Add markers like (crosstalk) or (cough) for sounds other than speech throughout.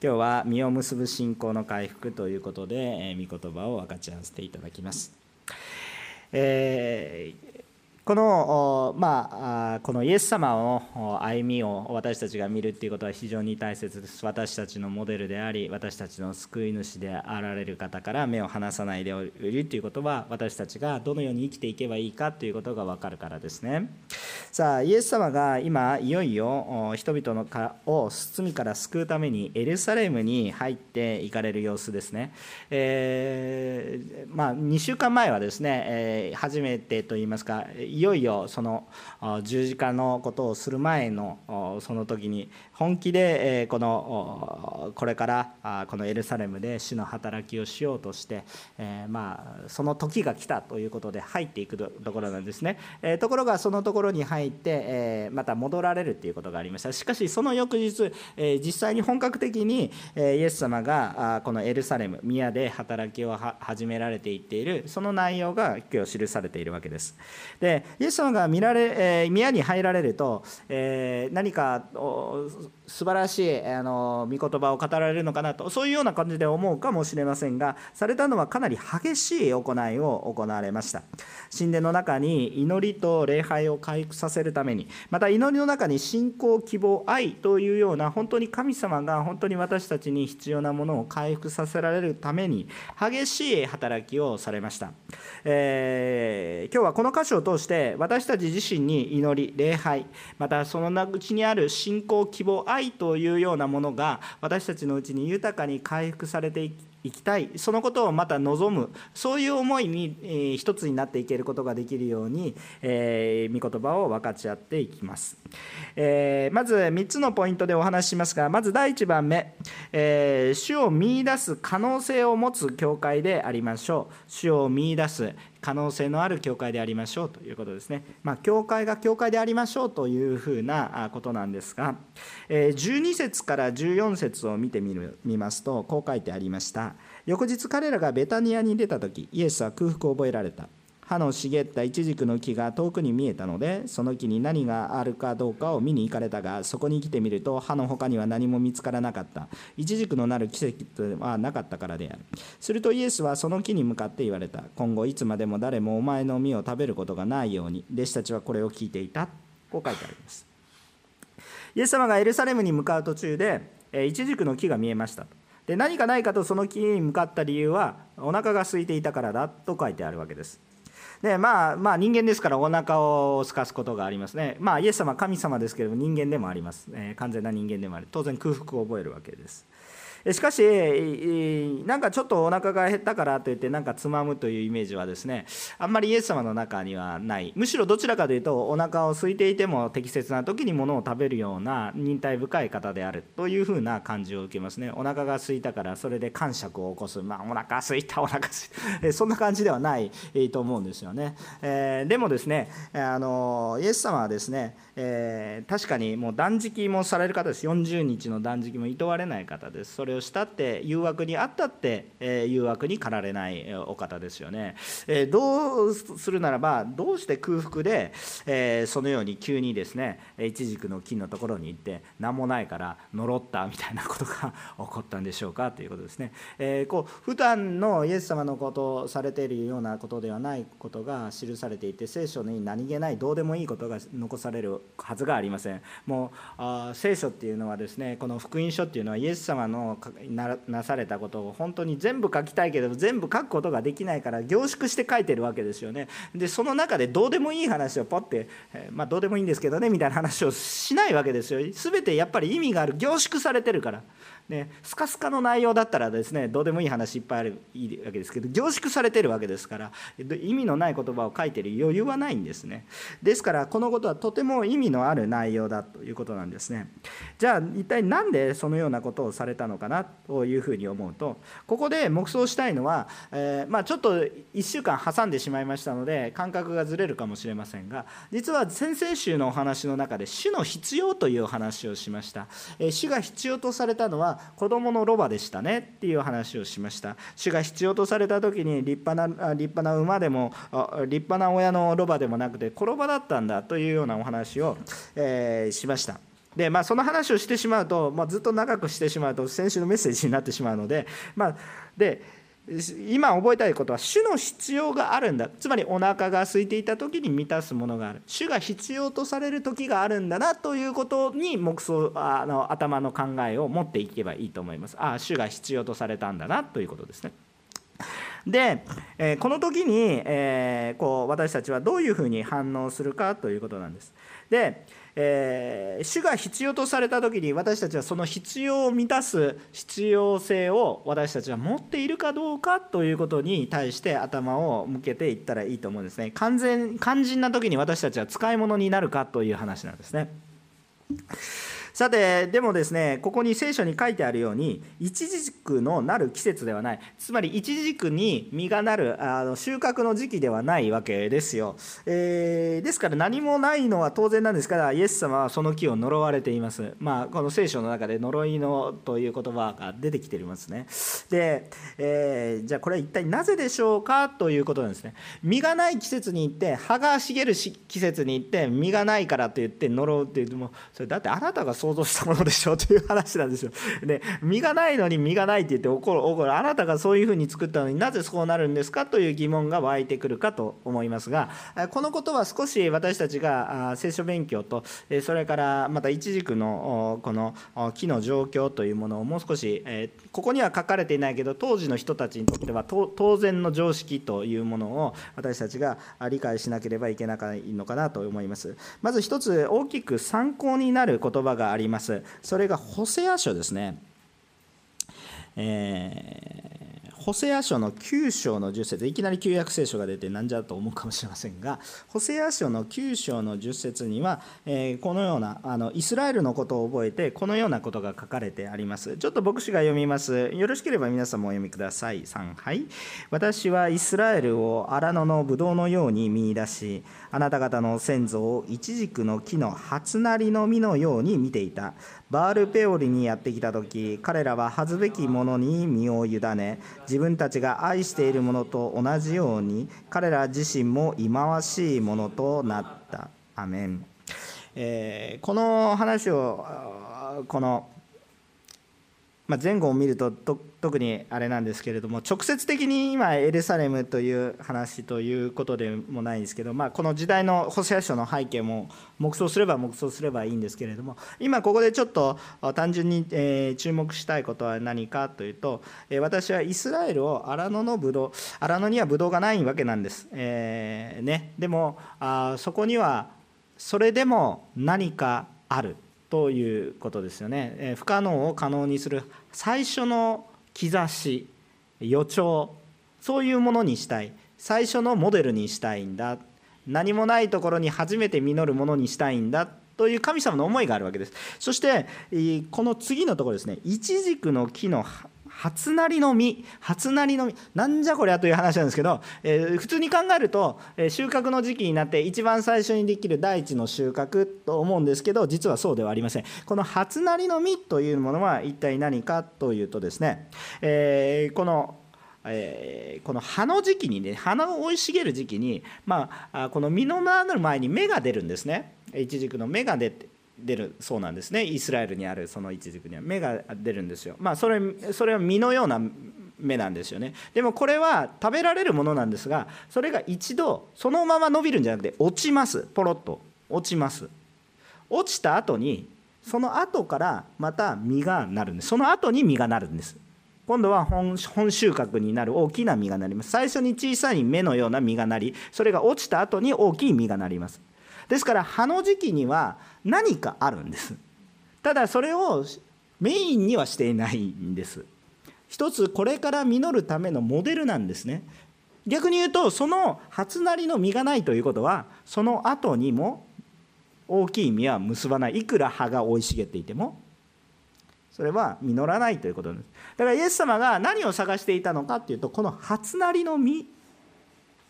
今日は実を結ぶ信仰の回復ということで、えー、御言葉を分かち合わせていただきます。えーこの,、まあ、このイエス様の歩みを私たちが見るっていうことは非常に大切です。私たちのモデルであり私たちの救い主であられる方から目を離さないでいるということは私たちがどのように生きていけばいいかということが分かるからですね。さあイエス様が今いよいよ人々のかを罪から救うためにエルサレムに入っていかれる様子ですね、えー、まあ、2週間前はですね、えー、初めてといいますかいよいよその十字架のことをする前のその時に本気でこのこれからこのエルサレムで主の働きをしようとしてまあその時が来たということで入っていくところなんですね。ところがそのところに入ってまた戻られるということがありました。しかしその翌日実際に本格的にイエス様がこのエルサレム宮で働きを始められていっている。その内容が今日記されているわけです。でイエス様が見られ、え宮に入られると、え何か素晴らしいあの御言葉を語られるのかなとそういうような感じで思うかもしれませんがされたのはかなり激しい行いを行われました。神殿の中に祈りと礼拝を回復させるためにまた祈りの中に信仰希望愛というような本当に神様が本当に私たちに必要なものを回復させられるために激しい働きをされました、えー、今日はこの箇所を通して私たち自身に祈り礼拝またそのうちにある信仰希望愛愛というようなものが私たちのうちに豊かに回復されていきいきたい。そのことをまた望む。そういう思いに、えー、一つになっていけることができるように、えー、御言葉を分かち合っていきます、えー、まず3つのポイントでお話ししますがまず第1番目、えー、主を見いだす可能性を持つ教会でありましょう。主を見いだす可能性のある教会でありましょうということですね。まあ、教会が教会でありましょうというふうなことなんですが、12節から14節を見てみる見ますと、こう書いてありました。翌日彼らがベタニアに出た時、イエスは空腹を覚えられた。葉の茂ったイチジクの木が遠くに見えたのでその木に何があるかどうかを見に行かれたがそこに来てみると葉の他には何も見つからなかった。イチジクのなる奇跡はなかったからである。するとイエスはその木に向かって言われた。今後いつまでも誰もお前の実を食べることがないように。弟子たちはこれを聞いていた。こう書いてあります。イエス様がエルサレムに向かう途中でイチジクの木が見えました。で何かないかとその木に向かった理由はお腹が空いていたからだと書いてあるわけです。でまあまあ人間ですからお腹を空かすことがありますね。まあイエス様神様ですけれども人間でもあります、えー、完全な人間でもある当然空腹を覚えるわけです。しかしなんかちょっとお腹が減ったからといってなんかつまむというイメージはですねあんまりイエス様の中にはない。むしろどちらかというとお腹を空いていても適切な時にものを食べるような忍耐深い方であるというふうな感じを受けますね。お腹が空いたからそれで感触を起こす。まあお腹空いたお腹空いた。そんな感じではないと思うんですよね、えー、でもですねあのイエス様はですね、えー、確かにもう断食もされる方です。40日の断食も厭われない方です。それしたって誘惑にあったって、え誘惑に駆られないお方ですよね、えどうするならばどうして空腹で、えそのように急にですねイチジクの木のところに行って何もないから呪ったみたいなことが (laughs) 起こったんでしょうかということですね、えこう普段のイエス様のことをされているようなことではないことが記されていて聖書に何気ないどうでもいいことが残されるはずがありません。もう聖書っていうのはですねこの福音書っていうのはイエス様のなされたことを本当に全部書きたいけど全部書くことができないから凝縮して書いてるわけですよね。でその中でどうでもいい話をポッてえ、まあ、どうでもいいんですけどねみたいな話をしないわけですよ。全てやっぱり意味がある凝縮されてるから。ね、スカスカの内容だったらですねどうでもいい話いっぱいあるいいわけですけど凝縮されてるわけですから意味のない言葉を書いてる余裕はないんですね。ですからこのことはとても意味のある内容だということなんですね。じゃあ一体何でそのようなことをされたのかなというふうに思うとここで黙想したいのは、えー、まあ、ちょっと1週間挟んでしまいましたので感覚がずれるかもしれませんが実は先々週のお話の中で主の必要というお話をしました、えー、主が必要とされたのは子供のロバでしたねっていう話をしました。主が必要とされた時に立派な立派な馬でも立派な親のロバでもなくて転ばだったんだというようなお話を、えー、しました。でまあ、その話をしてしまうと、まあ、ずっと長くしてしまうと先週のメッセージになってしまうので,、まあ、で今覚えたいことは主の必要があるんだ。つまりお腹が空いていた時に満たすものがある。主が必要とされる時があるんだなということに黙想あの頭の考えを持っていけばいいと思います。ああ主が必要とされたんだなということですね。で、えこの時に、えーこう私たちはどういうふうに反応するかということなんです。でえー、主が必要とされた時に私たちはその必要を満たす必要性を私たちは持っているかどうかということに対して頭を向けていったらいいと思うんですね完全肝心な時に私たちは使い物になるかという話なんですね。さてでもですねここに聖書に書いてあるように一軸のなる季節ではない。つまり一軸に実がなるあの収穫の時期ではないわけですよ、えー、ですから何もないのは当然なんですからイエス様はその木を呪われています。まあこの聖書の中で呪いのという言葉が出てきていますね。で、えー、じゃあこれは一体なぜでしょうかということなんですね。実がない季節に行って葉が茂る季節に行って実がないからと言って呪うっていうもそれだってあなたがそう想像したものでしょという話なんですよ。で身がないのに身がないって言って怒る怒るあなたがそういうふうに作ったのになぜそうなるんですかという疑問が湧いてくるかと思いますがこのことは少し私たちが聖書勉強とそれからまた一軸のこの木の状況というものをもう少しここには書かれていないけど当時の人たちにとっては当然の常識というものを私たちが理解しなければいけないのかなと思います。まず一つ大きく参考になる言葉がります。それがホセア書ですね。えーホセア書の9章の10節いきなり旧約聖書が出てなんじゃと思うかもしれませんがホセア書の9章の10節には、えー、このようなあのイスラエルのことを覚えてこのようなことが書かれてあります。ちょっと牧師が読みます。よろしければ皆さんもお読みください。3はい。私はイスラエルを荒野のブドウのように見出しあなた方の先祖をイチジクの木の初なりの実のように見ていた。バールペオリにやってきた時彼らは恥ずべきものに身を委ね自分たちが愛しているものと同じように彼ら自身も忌まわしいものとなった。アメン、えー、この話をこのまあ、前後を見ると特にあれなんですけれども直接的に今エルサレムという話ということでもないんですけど、まあ、この時代のホセア書の背景も黙想すれば黙想すればいいんですけれども今ここでちょっと単純に注目したいことは何かというと私はイスラエルを荒野のブドウ荒野にはブドウがないわけなんです。えーね、でもあそこにはそれでも何かある。ということですよね不可能を可能にする最初の兆し予兆そういうものにしたい。最初のモデルにしたいんだ。何もないところに初めて実るものにしたいんだ。という神様の思いがあるわけです。そしてこの次のところですね。イチジクの木の初なりの実初なりの実なんじゃこりゃという話なんですけど、えー、普通に考えると、え、収穫の時期になって一番最初にできる第一の収穫と思うんですけど実はそうではありません。この初なりの実というものは一体何かというとですね、えー、このえー、この葉の時期にね花を生い茂る時期に、まあ、この実のなる前に芽が出るんですね。いちじくの芽が出て出るそうなんですね。イスラエルにあるそのイチジクには。芽が出るんですよ。まあそれそれは実のような芽なんですよね。でもこれは食べられるものなんですがそれが一度そのまま伸びるんじゃなくて落ちます。ポロッと。落ちます。落ちた後にその後からまた実がなるんです。その後に実がなるんです。今度は本収穫になる。大きな実がなります。最初に小さい芽のような実がなりそれが落ちた後に大きい実がなります。ですから葉の時期には何かあるんです。ただそれをメインにはしていないんです。一つこれから実るためのモデルなんですね。逆に言うとその初なりの実がないということはその後にも大きい実は結ばない。いくら葉が生い茂っていても。それは実らないということです。だからイエス様が何を探していたのかっていうとこの初なりの実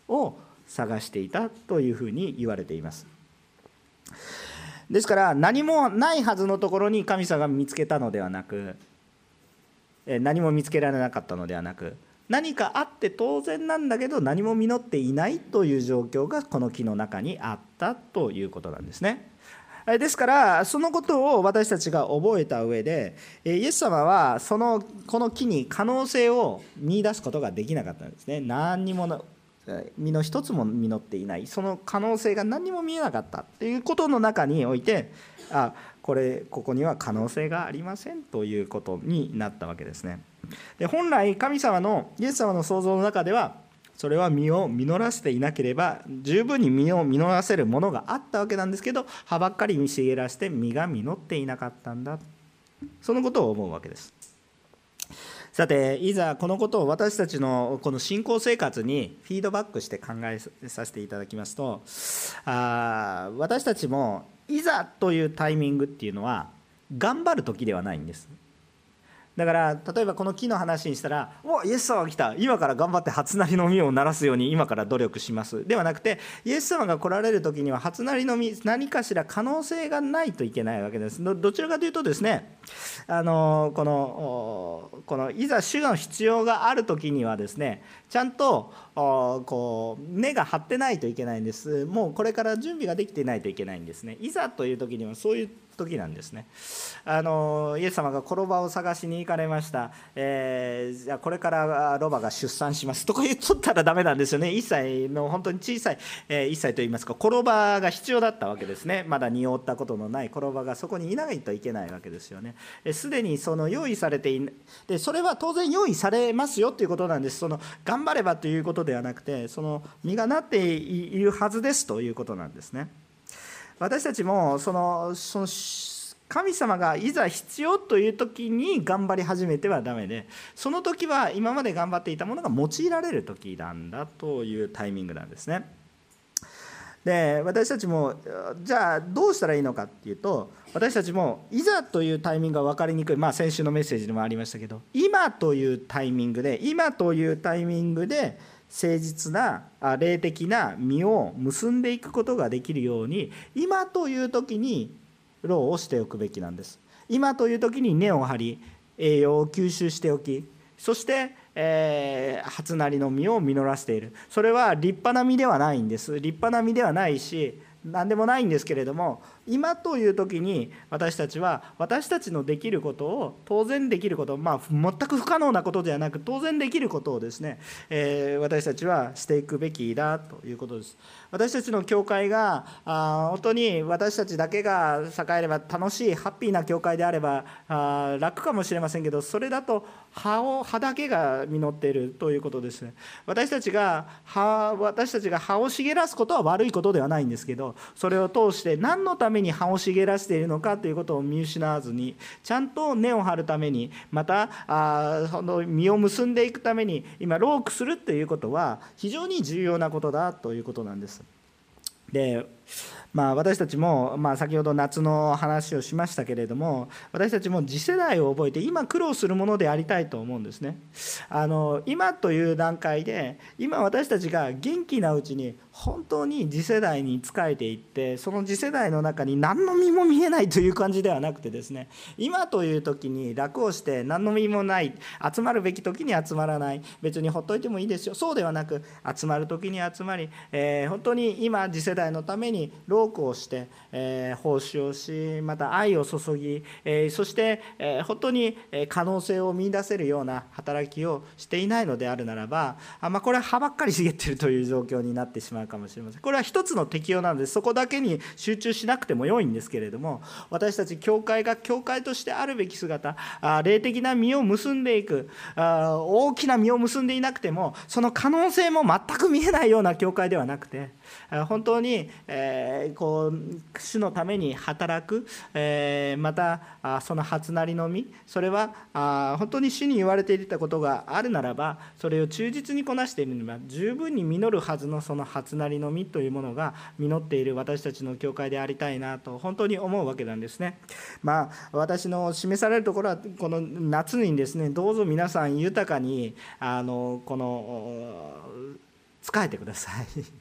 を探していたというふうに言われています。ですから何もないはずのところに神様が見つけたのではなく何も見つけられなかったのではなく何かあって当然なんだけど何も実っていないという状況がこの木の中にあったということなんですね。ですからそのことを私たちが覚えた上でイエス様はそのこの木に可能性を見いだすことができなかったんですね何にも実の一つも実っていない。その可能性が何にも見えなかったっていうことの中においてあこれここには可能性がありませんということになったわけですね。で本来神様のイエス様の創造の中ではそれは実を実らせていなければ十分に実を実らせるものがあったわけなんですけど葉ばっかり茂らして実が実っていなかったんだ。そのことを思うわけです。さていざこのことを私たちのこの信仰生活にフィードバックして考えさせていただきますとあ私たちもいざというタイミングっていうのは頑張る時ではないんです。だから例えばこの木の話にしたら「おイエス様が来た。今から頑張って初なりの実をならすように今から努力します」ではなくてイエス様が来られる時には初なりの実何かしら可能性がないといけないわけです。どちらかというとですねあのこのこのいざ主が必要がある時にはですねちゃんとこう根が張ってないといけないんです。もうこれから準備ができていないといけないんですね。いざという時にはそういう時なんですね。あのイエス様が転ばを探しに行かれました、えー、じゃこれからロバが出産します。とか言っとったらダメなんですよね。1歳の本当に小さい、えー、1歳といいますか。転ばが必要だったわけですね。まだ匂ったことのない。転ばがそこにいないといけないわけですよね。すでにその用意されていでそれは当然用意されますよということなんです。その頑張ればということではなくてその実がなっているはずですということなんですね。私たちもそのその神様がいざ必要という時に頑張り始めてはダメでその時は今まで頑張っていたものが用いられる時なんだというタイミングなんですね。で私たちもじゃあどうしたらいいのかっていうと私たちもいざというタイミングが分かりにくい、まあ、先週のメッセージでもありましたけど今というタイミングで今というタイミングで誠実な霊的な実を結んでいくことができるように今という時に労をしておくべきなんです。今という時に根を張り栄養を吸収しておきそして、えー、初なりの実を実らせている。それは立派な実ではないんです。立派な実ではないし何でもないんですけれども今という時に私たちは私たちのできることを当然できることまあ全く不可能なことではなく当然できることをですね、えー、私たちはしていくべきだということです。私たちの教会があ本当に私たちだけが栄えれば楽しいハッピーな教会であればあ楽かもしれませんけどそれだと葉を葉だけが実っているということですね私たちが葉私たちが葉を茂らすことは悪いことではないんですけどそれを通して何のために葉を茂らせているのかということを見失わずにちゃんと根を張るためにまたあその実を結んでいくために今ロークするということは非常に重要なことだということなんです。でまあ、私たちも、まあ、先ほど夏の話をしましたけれども私たちも次世代を覚えて今苦労するものでありたいと思うんですね。あの今という段階で今私たちが元気なうちに本当に次世代に仕えていってその次世代の中に何の身も見えないという感じではなくてですね今という時に楽をして何の身もない集まるべき時に集まらない別にほっといてもいいですよ。そうではなく集まる時に集まり、えー、本当に今次世代のためにロークをして、えー、奉仕をしまた愛を注ぎ、えー、そして、え本当に可能性を見いだせるような働きをしていないのであるならばあ、まあ、これは葉ばっかり茂っているという状況になってしまうかもしれません。これは一つの適用なのでそこだけに集中しなくても良いんですけれども私たち教会が教会としてあるべき姿霊的な実を結んでいくあ大きな実を結んでいなくてもその可能性も全く見えないような教会ではなくて本当に、えこう主のために働く、えまたその初なりの実それはあ本当に主に言われていたことがあるならばそれを忠実にこなしているには十分に実るはずのその初なりの実というものが実っている私たちの教会でありたいなと本当に思うわけなんですね。まあ私の示されるところはこの夏にですねどうぞ皆さん豊かにあのこの使えてください。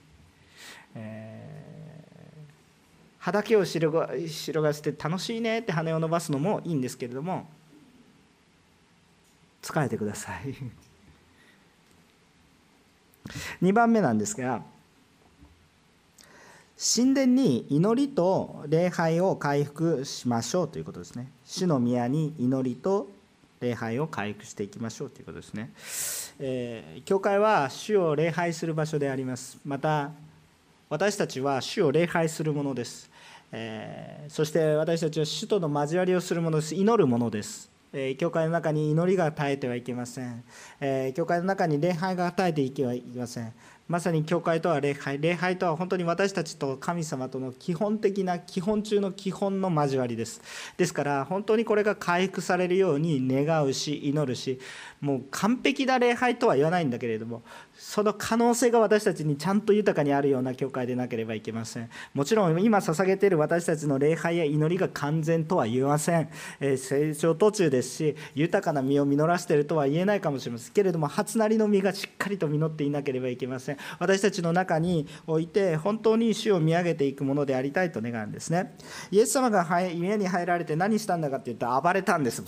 えー、葉だけを広が広がせて楽しいねって羽を伸ばすのもいいんですけれども疲れてください。(laughs) 2番目なんですが神殿に祈りと礼拝を回復しましょうということですね。主の宮に祈りと礼拝を回復していきましょうということですね、えー、教会は主を礼拝する場所であります。また私たちは主を礼拝するものです、えー、そして私たちは主との交わりをするものです。祈るものです。え教会の中に祈りが絶えてはいけません、え教会の中に礼拝が絶えていけはいけません。まさに教会とは礼拝。礼拝とは本当に私たちと神様との基本的な基本中の基本の交わりです。ですから本当にこれが回復されるように願うし祈るしもう完璧な礼拝とは言わないんだけれどもその可能性が私たちにちゃんと豊かにあるような教会でなければいけません。もちろん今捧げている私たちの礼拝や祈りが完全とは言えません、え成長途中ですし豊かな実を実らせているとは言えないかもしれません。けれども初なりの実がしっかりと実っていなければいけません。私たちの中において本当に主を見上げていくものでありたいと願うんですね。イエス様が家に入られて何したんだかって言ったら暴れたんです。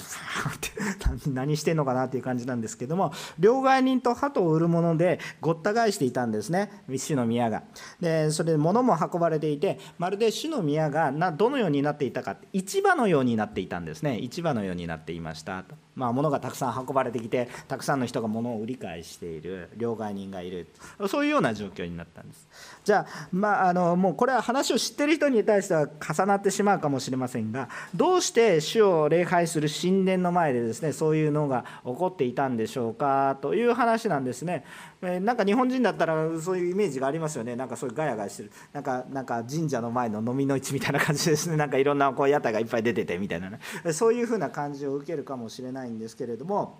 何してんのかなっていう感じなんですけども両替人と鳩を売るものでごった返していたんですね。主の宮が。でそれで物も運ばれていてまるで主の宮がなどのようになっていたか市場のようになっていたんですね。市場のようになっていましたと。まあ、物がたくさん運ばれてきてたくさんの人が物を売り買いしている両替人がいる。そういうような状況になったんです。じゃあ,、まあ、あのもうこれは話を知ってる人に対しては重なってしまうかもしれませんがどうして主を礼拝する神殿の前でですねそういうのが起こっていたんでしょうかという話なんですね。なんか日本人だったらそういうイメージがありますよね。なんかそういうガヤガヤしてる。なんかなんか神社の前の飲みの市みたいな感じですね。なんかいろんなこう屋台がいっぱい出ててみたいなね。そういうふうな感じを受けるかもしれないんですけれども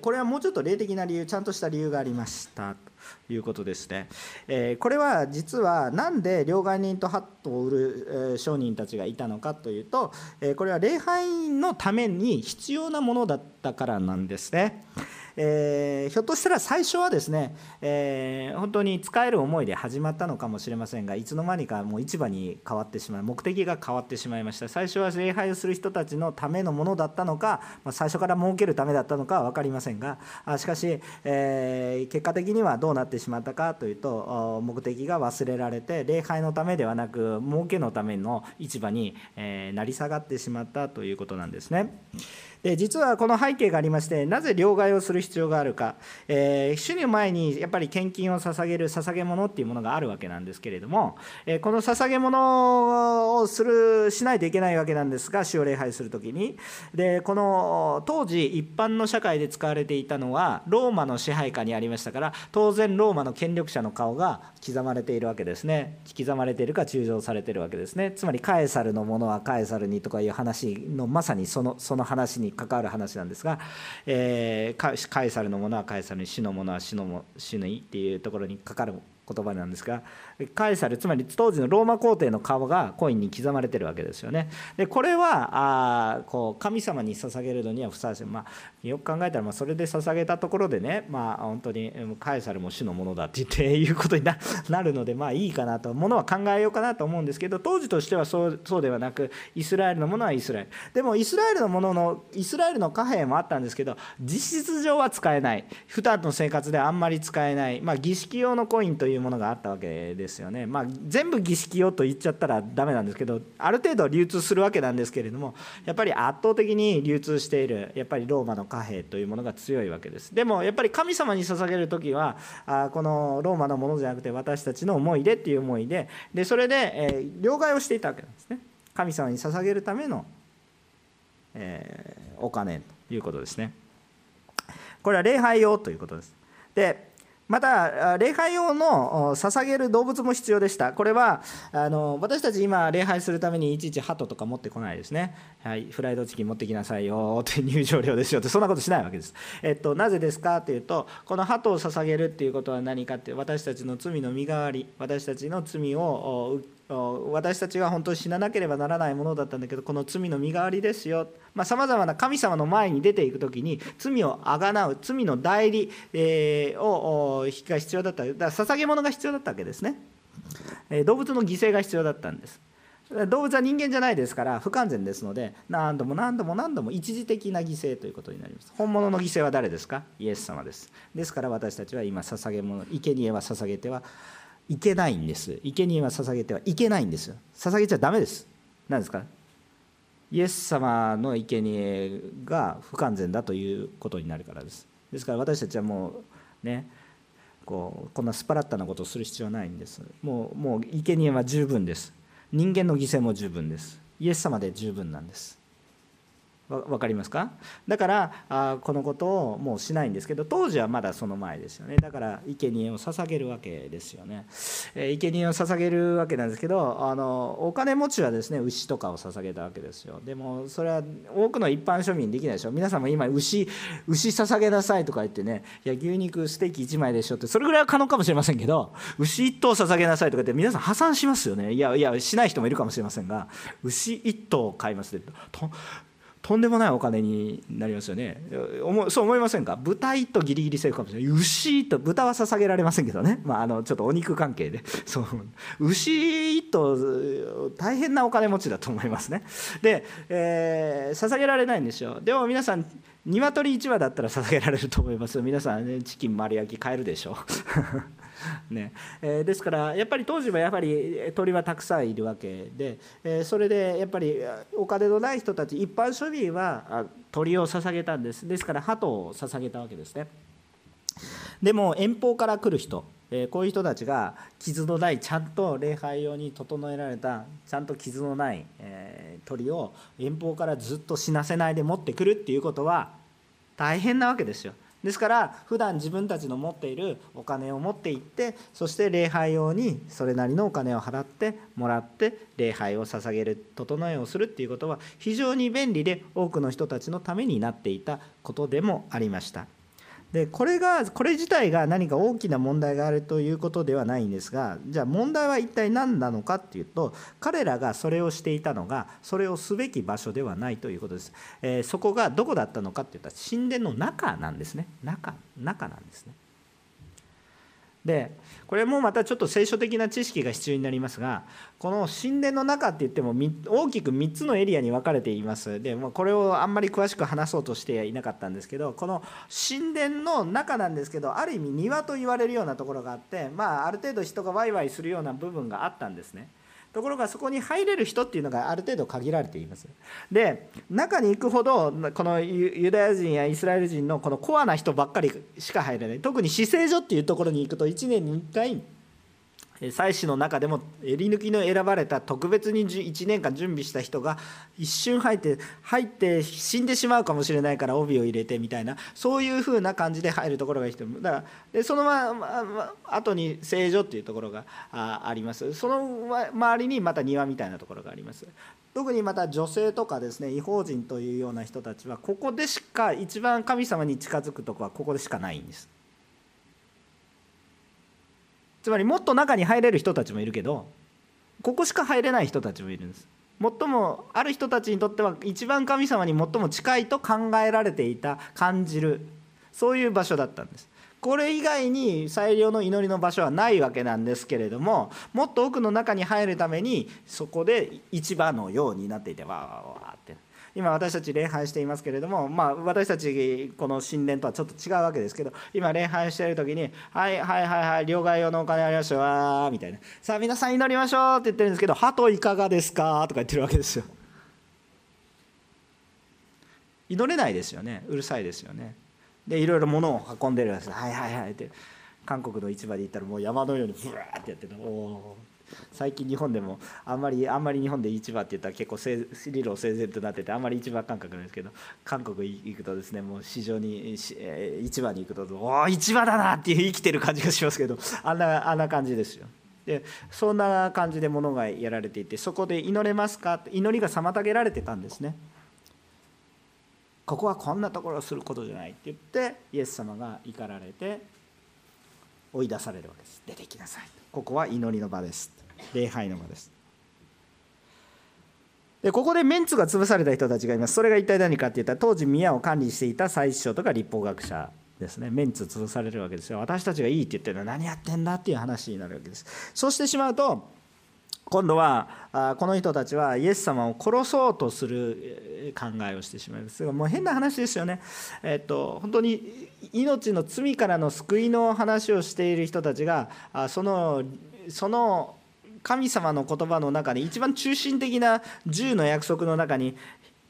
これはもうちょっと霊的な理由ちゃんとした理由がありましたということですねこれは実は何で両替人とハットを売る商人たちがいたのかというとこれは礼拝のために必要なものだったからなんですね。えー、ひょっとしたら最初はですね、えー、本当に使える思いで始まったのかもしれませんがいつの間にかもう市場に変わってしまい目的が変わってしまいました最初は礼拝をする人たちのためのものだったのか、まあ、最初から儲けるためだったのかは分かりませんがあしかし、えー、結果的にはどうなってしまったかというと目的が忘れられて礼拝のためではなく儲けのための市場に、えー、成り下がってしまったということなんですね。で実はこの背景がありましてなぜ両替をする必要があるか、えー、主の前にやっぱり献金を捧げる捧げ物っていうものがあるわけなんですけれども、えー、この捧げ物をするしないといけないわけなんですが主を礼拝する時に。でこの当時一般の社会で使われていたのはローマの支配下にありましたから当然ローマの権力者の顔が刻まれているわけですね。刻まれているか鋳造されているわけですね。つまりカエサルのものはカエサルにとかいう話のまさにそのその話に関わる話なんですが、えー、カエサルのものはカエサルに死のものは死のも死ぬいっていうところにかかる言葉なんですがカエサルつまり当時のローマ皇帝の顔がコインに刻まれてるわけですよね。でこれはあこう神様に捧げるのにはふさわしい、まあ、よく考えたらまあそれで捧げたところでねまあ本当にカエサルも主のものだって言っていうことにな (laughs) るのでまあいいかなとものは考えようかなと思うんですけど当時としてはそうそうではなくイスラエルのものはイスラエル。でもイスラエルのもののイスラエルの貨幣もあったんですけど実質上は使えない。普段の生活であんまり使えない、まあ、儀式用のコインというものがあったわけですですよね。まあ、全部儀式用と言っちゃったらダメなんですけどある程度流通するわけなんですけれどもやっぱり圧倒的に流通しているやっぱりローマの貨幣というものが強いわけです。でもやっぱり神様に捧げる時はあこのローマのものじゃなくて私たちの思いでっていう思いででそれで、えー、両替をしていたわけなんですね。神様に捧げるための、えー、お金ということですね。これは礼拝用ということです。でまた礼拝用の捧げる動物も必要でした。これはあの私たち今礼拝するためにいちいち鳩とか持ってこないですね、はい、フライドチキン持ってきなさいよって入場料ですよってそんなことしないわけです、えっと、なぜですかというとこの鳩を捧げるっていうことは何かって私たちの罪の身代わり私たちの罪を私たちは本当に死ななければならないものだったんだけどこの罪の身代わりですよ。さまざ、まな神様の前に出ていく時に罪をあがなう罪の代理、えー、を引きが必要だっただから捧げ物が必要だったわけですね、え、動物の犠牲が必要だったんです。動物は人間じゃないですから不完全ですので何度も何度も何度も一時的な犠牲ということになります。本物の犠牲は誰ですか？イエス様です。ですから私たちは今捧げ物生贄は捧げてはいけないんです。生贄は捧げてはいけないんですよ。捧げちゃダメです。何ですか？イエス様の生贄が不完全だということになるからです。ですから私たちはもうねこうこんなスパラッタなことをする必要はないんです。もうもう生贄は十分です。人間の犠牲も十分です。イエス様で十分なんです。分かりますか？だからあこのことをもうしないんですけど当時はまだその前ですよね。だから生贄を捧げるわけですよね、えー、生贄を捧げるわけなんですけどあのお金持ちはですね牛とかを捧げたわけですよ。でもそれは多くの一般庶民できないでしょ。皆さんも今牛牛捧げなさいとか言ってねいや牛肉ステーキ1枚でしょってそれぐらいは可能かもしれませんけど牛1頭捧げなさいとか言って皆さん破産しますよね。いやいやしない人もいるかもしれませんが牛1頭買いますってとんでもないお金になりますよね。そう思いませんか？豚1頭ギリギリセーフかもしれない。牛と豚は捧げられませんけどね、まあ、あのちょっとお肉関係で。(laughs) そう。牛1頭大変なお金持ちだと思いますね。で、えー、捧げられないんですよ。でも皆さん鶏1羽だったら捧げられると思います皆さん、ね、チキン丸焼き買えるでしょ。うね。えー、ですからやっぱり当時はやっぱり鳥はたくさんいるわけで、えー、それでやっぱりお金のない人たち一般庶民は鳥を捧げたんです。ですから鳩を捧げたわけですね。でも遠方から来る人えこういう人たちが傷のないちゃんと礼拝用に整えられたちゃんと傷のない、え鳥を遠方からずっと死なせないで持ってくるっていうことは大変なわけですよ。ですから普段自分たちの持っているお金を持っていってそして礼拝用にそれなりのお金を払ってもらって礼拝を捧げる整えをするっていうことは非常に便利で多くの人たちのためになっていたことでもありました。でこれがこれ自体が何か大きな問題があるということではないんですがじゃあ問題は一体何なのかっていうと彼らがそれをしていたのがそれをすべき場所ではないということです、えー、そこがどこだったのかっていったら神殿の中なんですね。中中なんですね。でこれもまたちょっと聖書的な知識が必要になりますがこの神殿の中って言っても大きく3つのエリアに分かれていますで、まこれをあんまり詳しく話そうとしていなかったんですけどこの神殿の中なんですけどある意味庭と言われるようなところがあってまあある程度人がワイワイするような部分があったんですね。ところがそこに入れる人っていうのがある程度限られています。で中に行くほどこのユダヤ人やイスラエル人のこのコアな人ばっかりしか入れない。特に死聖所っていうところに行くと1年に1回祭祀の中でも襟抜きの選ばれた特別に1年間準備した人が一瞬入って入って死んでしまうかもしれないから帯を入れてみたいなそういうふうな感じで入るところがいい人だからでそのまま後に聖女っていうところがあります。その周りにまた庭みたいなところがあります。特にまた女性とかですね違法人というような人たちはここでしか一番神様に近づくとこはここでしかないんです。つまりもっと中に入れる人たちもいるけどここしか入れない人たちもいるんです。最もある人たちにとっては一番神様に最も近いと考えられていた感じる。そういう場所だったんです。これ以外に最良の祈りの場所はないわけなんですけれどももっと奥の中に入るためにそこで市場のようになっていてわーわーわーって。今私たち礼拝していますけれども、まあ、私たちこの神殿とはちょっと違うわけですけど今礼拝している時に「はいはいはいはい両替用のお金ありましたわ」みたいな「さあ皆さん祈りましょう」って言ってるんですけど「鳩いかがですか?」とか言ってるわけですよ。祈れないですよねうるさいですよね。でいろいろ物を運んでるんです「はいはいはい」って韓国の市場で行ったらもう山のようにブワーってやってるおお最近日本でもあんまりあんまり日本で市場って言ったら結構理論整然となっててあんまり市場感覚なんですけど韓国行くとですねもう市場に市場に行くとおお市場だなっていう生きてる感じがしますけどあんなあんな感じですよ。でそんな感じで物がやられていてそこで祈れますか？祈りが妨げられてたんですね。ここはこんなところをすることじゃないって言ってイエス様が怒られて追い出されるわけです出てきなさいここは祈りの場です礼拝の場です。でここでメンツが潰された人たちがいます。それが一体何かっていったら当時宮を管理していた祭司長とか立法学者ですね。メンツ潰されるわけですよ。私たちがいいって言ってるのは何やってんだっていう話になるわけです。そうしてしまうと今度はこの人たちはイエス様を殺そうとする考えをしてしまいます。がもう変な話ですよね、えっと、本当に命の罪からの救いの話をしている人たちがそのその神様の言葉の中に一番中心的な10の約束の中に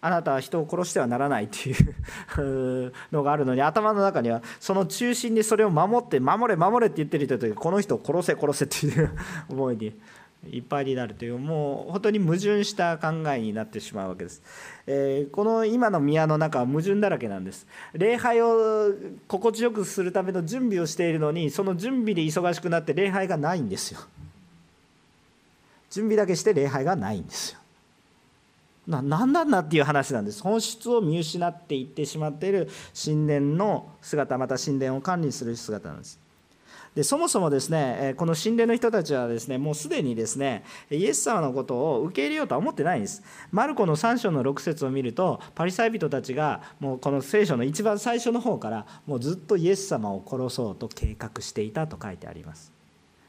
あなたは人を殺してはならないっていうのがあるのに頭の中にはその中心でそれを守って守れ守れって言ってる人とこの人を殺せ殺せっていう思いにいっぱいになるというもう本当に矛盾した考えになってしまうわけです、えー、この今の宮の中は矛盾だらけなんです。礼拝を心地よくするための準備をしているのにその準備で忙しくなって礼拝がないんですよ。準備だけして礼拝がないんですよ。な何なんだっていう話なんです。本質を見失っていってしまっている神殿の姿また神殿を管理する姿なんです。でそもそもですねこの神殿の人たちはですねもうすでにですねイエス様のことを受け入れようとは思ってないんです。マルコの3章の6節を見るとパリサイ人たちがもうこの聖書の一番最初の方からもうずっとイエス様を殺そうと計画していたと書いてあります。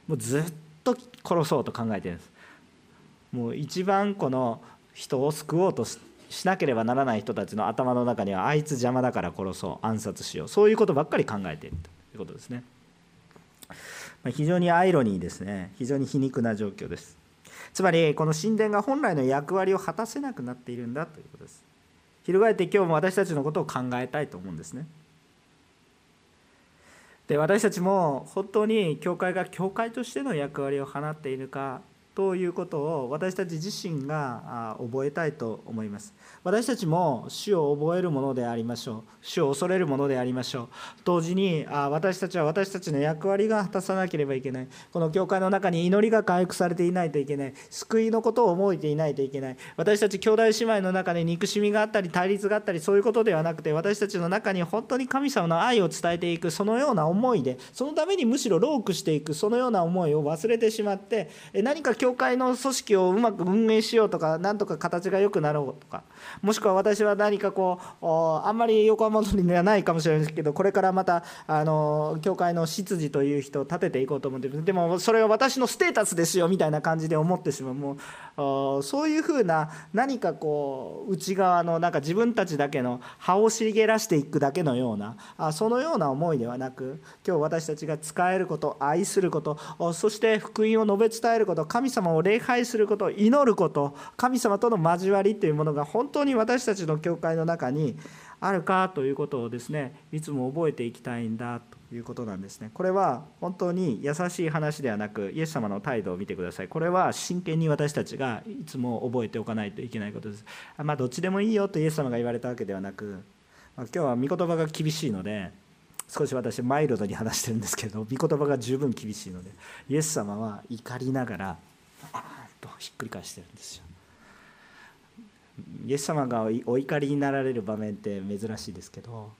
もうずっと殺そうと考えてるんです。もう一番この人を救おうとしなければならない人たちの頭の中にはあいつ邪魔だから殺そう暗殺しようそういうことばっかり考えているということですね。まあ非常にアイロニーですね。非常に皮肉な状況です。つまりこの神殿が本来の役割を果たせなくなっているんだということです。翻って今日も私たちのことを考えたいと思うんですね。で私たちも本当に教会が教会としての役割を放っているかということを私たち自身が覚えたいと思います。私たちも死を覚えるものでありましょう。死を恐れるものでありましょう。同時に私たちは私たちの役割が果たさなければいけない。この教会の中に祈りが回復されていないといけない。救いのことを覚えていないといけない。私たち兄弟姉妹の中で憎しみがあったり対立があったりそういうことではなくて私たちの中に本当に神様の愛を伝えていくそのような思いでそのためにむしろロークしていくそのような思いを忘れてしまって何か教会の組織をうまく運営しようとか何とか形が良くなろうとかもしくは私は何かこうあんまり横浜通りにはないかもしれないですけどこれからまたあの教会の執事という人を立てていこうと思ってでもそれは私のステータスですよみたいな感じで思ってしまう。もうそういうふうな何かこう内側のなんか自分たちだけの葉を茂らしていくだけのようなあそのような思いではなく今日私たちが使えること愛することそして福音を述べ伝えること神様様を礼拝すること祈ること神様との交わりというものが本当に私たちの教会の中にあるかということをですねいつも覚えていきたいんだということなんですね。これは本当に優しい話ではなくイエス様の態度を見てください。これは真剣に私たちがいつも覚えておかないといけないことです。まあどっちでもいいよとイエス様が言われたわけではなく、ま、今日は御言葉が厳しいので少し私マイルドに話してるんですけど御言葉が十分厳しいのでイエス様は怒りながらとひっくり返してるんですよ。イエス様がお怒りになられる場面って珍しいですけど、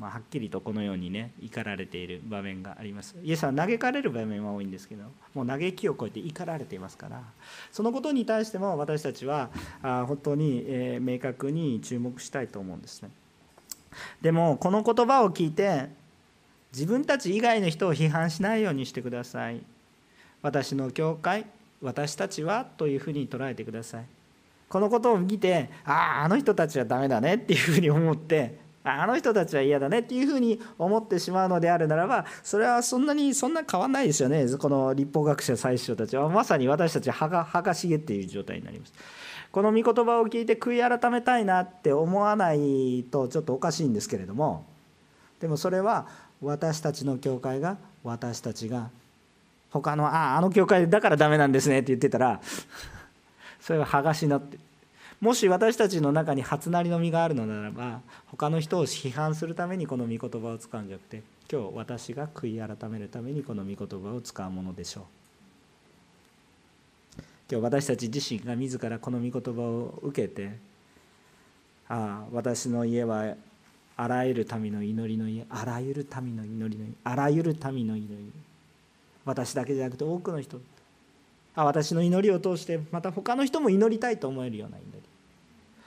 まあ、はっきりとこのようにね怒られている場面があります。イエスは嘆かれる場面は多いんですけどもう嘆きを超えて怒られていますからそのことに対しても私たちはあ本当に、え明確に注目したいと思うんですね。でもこの言葉を聞いて自分たち以外の人を批判しないようにしてください。私の教会私たちはというふうに捉えてください。このことを見てあああの人たちはダメだねっていうふうに思ってあの人たちは嫌だねっていうふうに思ってしまうのであるならばそれはそんなにそんな変わんないですよね。この立法学者最初たちは。まさに私たちはがはがしげっていう状態になります。この御言葉を聞いて悔い改めたいなって思わないとちょっとおかしいんですけれどもでもそれは私たちの教会が私たちが他のあああの教会だからダメなんですねって言ってたらそれは剥がしなってもし私たちの中に初なりの実があるのならば他の人を批判するためにこの御言葉を使うんじゃなくて今日私が悔い改めるためにこの御言葉を使うものでしょう。今日私たち自身が自らこの御言葉を受けてああ私の家はあらゆる民の祈りの家あらゆる民の祈りの家あらゆる民の祈り私だけじゃなくて多くの人。あ私の祈りを通してまた他の人も祈りたいと思えるような祈り。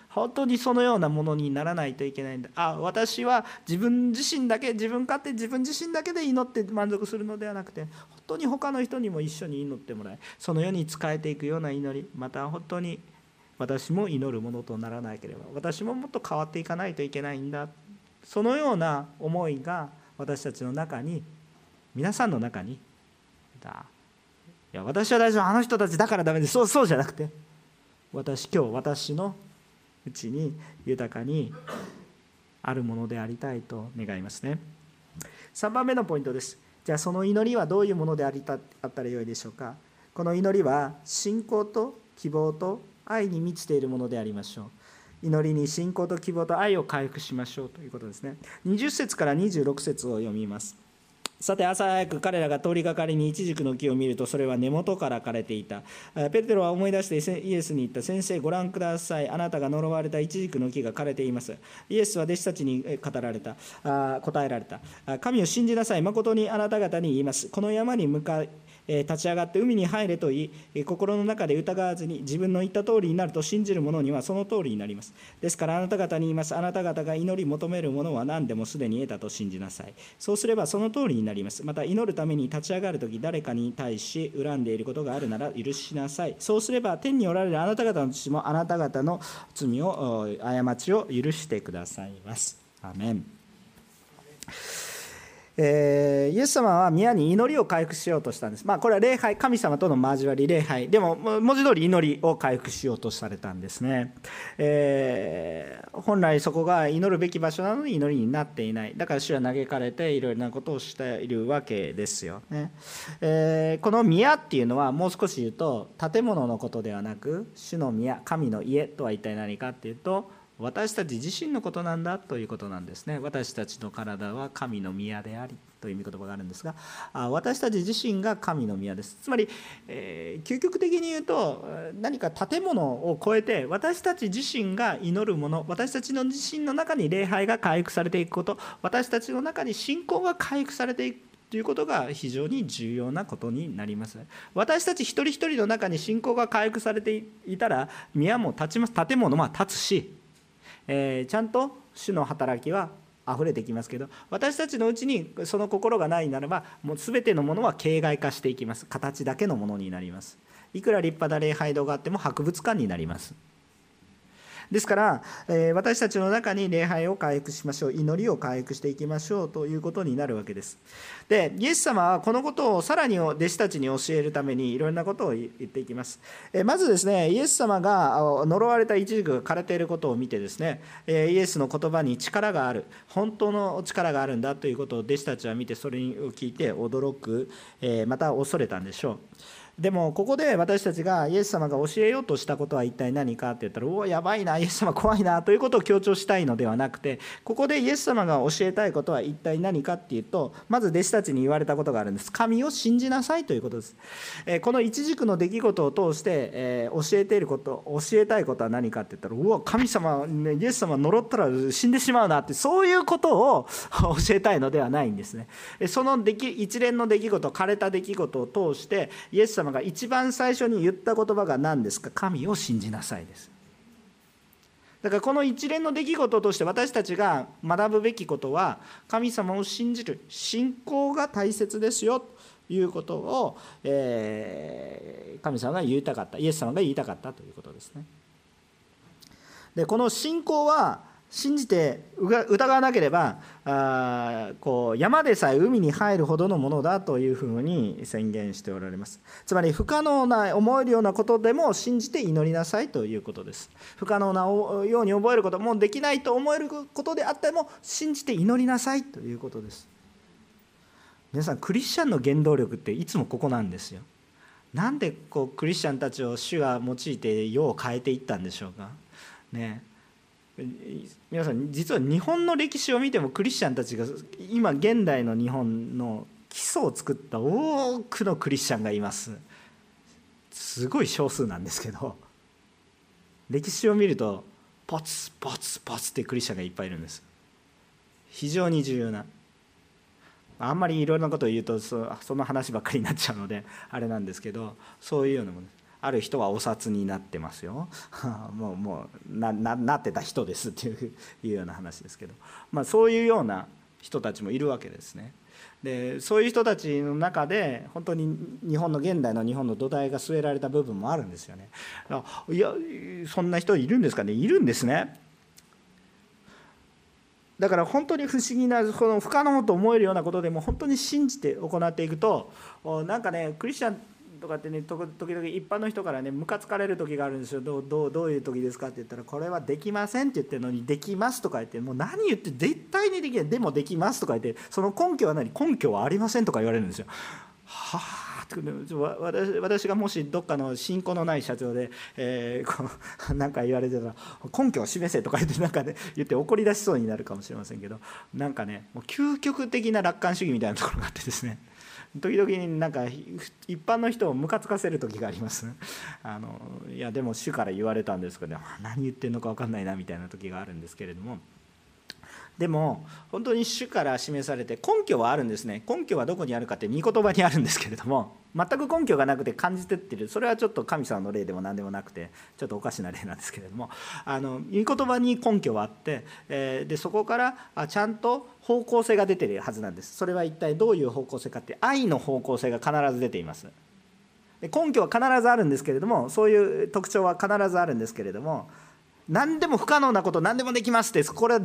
本当にそのようなものにならないといけないんだ。あ私は自分自身だけ自分勝手自分自身だけで祈って満足するのではなくて本当に他の人にも一緒に祈ってもらいその世に仕えていくような祈りまた本当に私も祈るものとならなければ私ももっと変わっていかないといけないんだ。そのような思いが私たちの中に皆さんの中にいや私は大丈夫。あの人たちだからダメです。そうそうじゃなくて。私今日私のうちに豊かにあるものでありたいと願いますね。3番目のポイントです。じゃあその祈りはどういうものでありたあったらよいでしょうか。この祈りは信仰と希望と愛に満ちているものでありましょう。祈りに信仰と希望と愛を回復しましょうということですね。20節から26節を読みます。さて朝早く彼らが通りがかりにイチジクの木を見るとそれは根元から枯れていた。ペテロは思い出してイエスに言った先生ご覧ください。あなたが呪われたイチジクの木が枯れています。イエスは弟子たちに語られた。答えられた。神を信じなさい。誠にあなた方に言います。この山に向かい立ち上がって海に入れと言い心の中で疑わずに自分の言った通りになると信じる者にはその通りになります。ですからあなた方に言います。あなた方が祈り求めるものは何でもすでに得たと信じなさい。そうすればその通りになります。また祈るために立ち上がるとき誰かに対し恨んでいることがあるなら許しなさい。そうすれば天におられるあなた方の父もあなた方の罪を過ちを許してくださいます。アメン。えー、イエス様は宮に祈りを回復しようとしたんです。まあ、これは礼拝、神様との交わり、礼拝。でも、文字通り祈りを回復しようとされたんですね。えー、本来そこが祈るべき場所なのに祈りになっていない。だから主は嘆かれていろいろなことをしているわけですよね。えー、この宮っていうのはもう少し言うと建物のことではなく主の宮神の家とは一体何かっていうと私たち自身のことなんだということなんですね。私たちの体は神の宮でありという言葉があるんですが私たち自身が神の宮です。つまり、えー、究極的に言うと何か建物を超えて私たち自身が祈るもの私たちの自身の中に礼拝が回復されていくこと私たちの中に信仰が回復されていくということが非常に重要なことになります。私たち一人一人の中に信仰が回復されていたら宮も立ちます建物は立つしえー、ちゃんと主の働きは溢れてきますけど私たちのうちにその心がないならばもう全てのものは形骸化していきます。形だけのものになります。いくら立派な礼拝堂があっても博物館になります。ですから、え私たちの中に礼拝を回復しましょう祈りを回復していきましょうということになるわけです。でイエス様はこのことをさらに弟子たちに教えるためにいろんなことを言っていきます、えまずですねイエス様が呪われた一軸が枯れていることを見てですねイエスの言葉に力がある本当の力があるんだということを弟子たちは見てそれを聞いて驚くまた恐れたんでしょう。でもここで私たちがイエス様が教えようとしたことは一体何かって言ったらおおやばいなイエス様怖いなということを強調したいのではなくてここでイエス様が教えたいことは一体何かっていうとまず弟子たちに言われたことがあるんです。神を信じなさいということです。この一軸の出来事を通して教えていること教えたいことは何かって言ったらうわ神様イエス様呪ったら死んでしまうなってそういうことを (laughs) 教えたいのではないんですね。その出来一連の出来事枯れた出来事を通してイエス様様が一番最初に言った言葉が何ですか？神を信じなさいです。だからこの一連の出来事として私たちが学ぶべきことは神様を信じる信仰が大切ですよということを、えー、神様が言いたかったイエス様が言いたかったということですね。でこの信仰は信じて疑わなければあこう山でさえ海に入るほどのものだというふうに宣言しておられます。つまり不可能な思えるようなことでも信じて祈りなさいということです。不可能なように覚えることもうできないと思えることであっても信じて祈りなさいということです。皆さんクリスチャンの原動力っていつもここなんですよ。なんでこうクリスチャンたちを主が用いて世を変えていったんでしょうか。ね。皆さん実は日本の歴史を見てもクリスチャンたちが今現代の日本の基礎を作った多くのクリスチャンがいます。すごい少数なんですけど歴史を見るとポツポツポツってクリスチャンがいっぱいいるんです。非常に重要な。あんまりいろいろなことを言うとその話ばっかりになっちゃうのであれなんですけどそういうようなものです。ある人はお札になってますよ (laughs) もうもうななってた人ですっていうような話ですけど、まあ、そういうような人たちもいるわけですね。でそういう人たちの中で本当に日本の現代の日本の土台が据えられた部分もあるんですよね。いやそんな人いるんですかね？いるんですね。だから本当に不思議なこの不可能と思えるようなことでも本当に信じて行っていくとなんかねクリスチャンとかってね時々一般の人からねムカつかれる時があるんですよ。どうどうどういう時ですかって言ったらこれはできませんって言ってるのにできますとか言ってもう何言って絶対にできない。でもできますとか言ってその根拠は何？根拠はありませんとか言われるんですよ。はあ私私がもしどっかの信仰のない社長で、えー、こう (laughs) なんか言われてたら根拠を示せとか言ってなんか、ね、言って怒り出しそうになるかもしれませんけどなんかねもう究極的な楽観主義みたいなところがあってですね。時々なんか一般の人をムカつかせる時があります。あのいやでも主から言われたんですけど何言ってんのか分かんないなみたいな時があるんですけれども。でも本当に主から示されて根拠はあるんですね。根拠はどこにあるかって御言葉にあるんですけれども (laughs) 全く根拠がなくて感じてってる。それはちょっと神様の例でも何でもなくてちょっとおかしな例なんですけれどもあの御言葉に根拠はあって、え、でそこからちゃんと方向性が出てるはずなんです。それは一体どういう方向性かって愛の方向性が必ず出ています。根拠は必ずあるんですけれどもそういう特徴は必ずあるんですけれども何でも不可能なこと何でもできますってこれ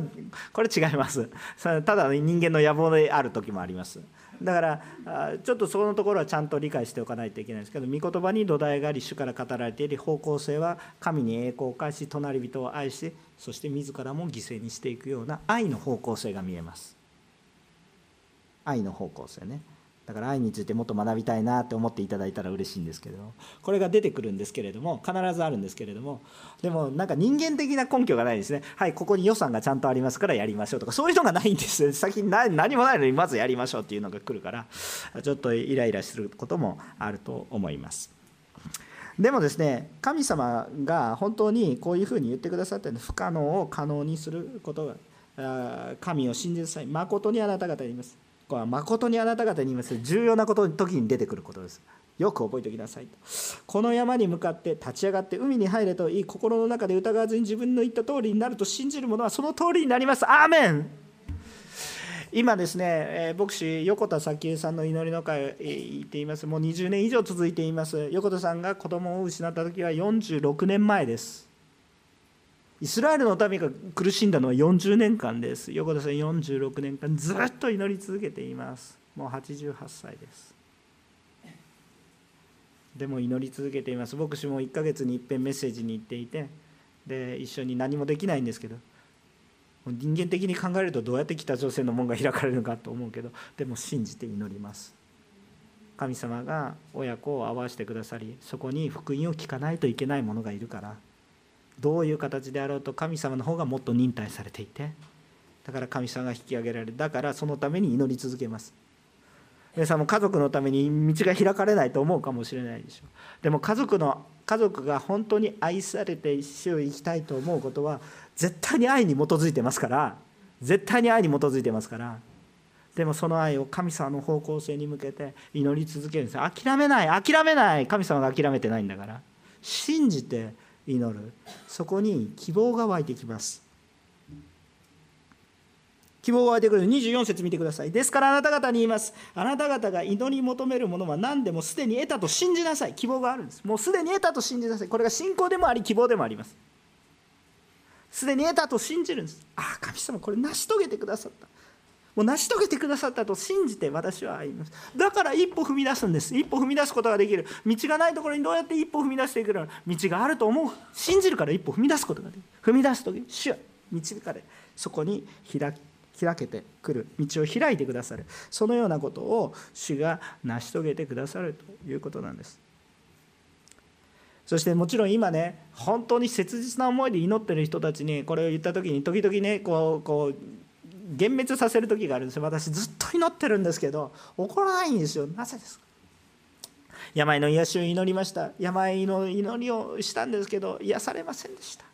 これ違います。ただ人間の野望である時もあります。だからちょっとそこのところはちゃんと理解しておかないといけないんですけど御言葉に土台があり主から語られている方向性は神に栄光を返し隣人を愛しそして自らも犠牲にしていくような愛の方向性が見えます。愛の方向性ね。だから愛についてもっと学びたいなって思っていただいたら嬉しいんですけどこれが出てくるんですけれども必ずあるんですけれどもでもなんか人間的な根拠がないですね。はいここに予算がちゃんとありますからやりましょうとかそういうのがないんです先に何もないのにまずやりましょうっていうのが来るからちょっとイライラすることもあると思います。でもですね神様が本当にこういうふうに言ってくださった不可能を可能にすることが神を信じなさい誠にあなた方に言います。これは誠にあなた方に言います。重要なことの時に出てくることです。よく覚えておきなさい。とこの山に向かって立ち上がって海に入れといい心の中で疑わずに自分の言った通りになると信じる者はその通りになります。アーメン。今ですね、え牧師横田早紀江さんの祈りの会言っています。もう20年以上続いています。横田さんが子供を失った時は46年前です。イスラエルの民が苦しんだのは40年間です。横田さん46年間ずっと祈り続けています。もう88歳です。でも祈り続けています。牧師も1ヶ月にいっぺんメッセージに行っていて、で一緒に何もできないんですけど、人間的に考えるとどうやって北朝鮮の門が開かれるのかと思うけど、でも信じて祈ります。神様が親子を会わせてくださり、そこに福音を聞かないといけない者がいるから。どういう形であろうと神様の方がもっと忍耐されていてだから神様が引き上げられる。だからそのために祈り続けます。皆さんも家族のために道が開かれないと思うかもしれないでしょう。でも家族の家族が本当に愛されて死を生きたいと思うことは絶対に愛に基づいてますから。絶対に愛に基づいてますから。でもその愛を神様の方向性に向けて祈り続けるんです。諦めない諦めない。神様が諦めてないんだから。信じて祈る。そこに希望が湧いてきます。希望が湧いてくる。24節見てください。ですからあなた方に言います。あなた方が祈り求めるものは何でもすでに得たと信じなさい。希望があるんです。もうすでに得たと信じなさい。これが信仰でもあり希望でもあります。すでに得たと信じるんです。ああ神様これ成し遂げてくださった。もう成し遂げてくださったと信じて私は歩みます。だから一歩踏み出すんです。一歩踏み出すことができる。道がないところにどうやって一歩踏み出していくの道があると思う。信じるから一歩踏み出すことができる。踏み出す時主は導かれ。そこに開開けてくる道を開いてくださる。そのようなことを主が成し遂げてくださるということなんです。そしてもちろん今ね本当に切実な思いで祈ってる人たちにこれを言った時に時々ねこうこう幻滅させる時があるんです。よ私ずっと祈ってるんですけど起こらないんですよ。なぜですか？病の癒しを祈りました。病の祈りをしたんですけど癒されませんでした。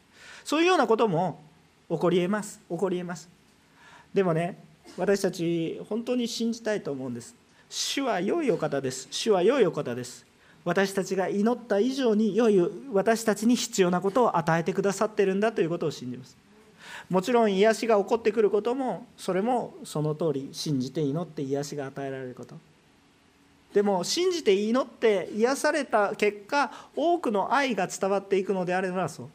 そういうようなことも起こりえます。起こりえます。でもね私たち本当に信じたいと思うんです。主は良いお方です。主は良いお方です。私たちが祈った以上に良い私たちに必要なことを与えてくださってるんだということを信じます。もちろん癒しが起こってくることもそれもその通り信じて祈って癒しが与えられること。でも信じて祈って癒された結果多くの愛が伝わっていくのであればそう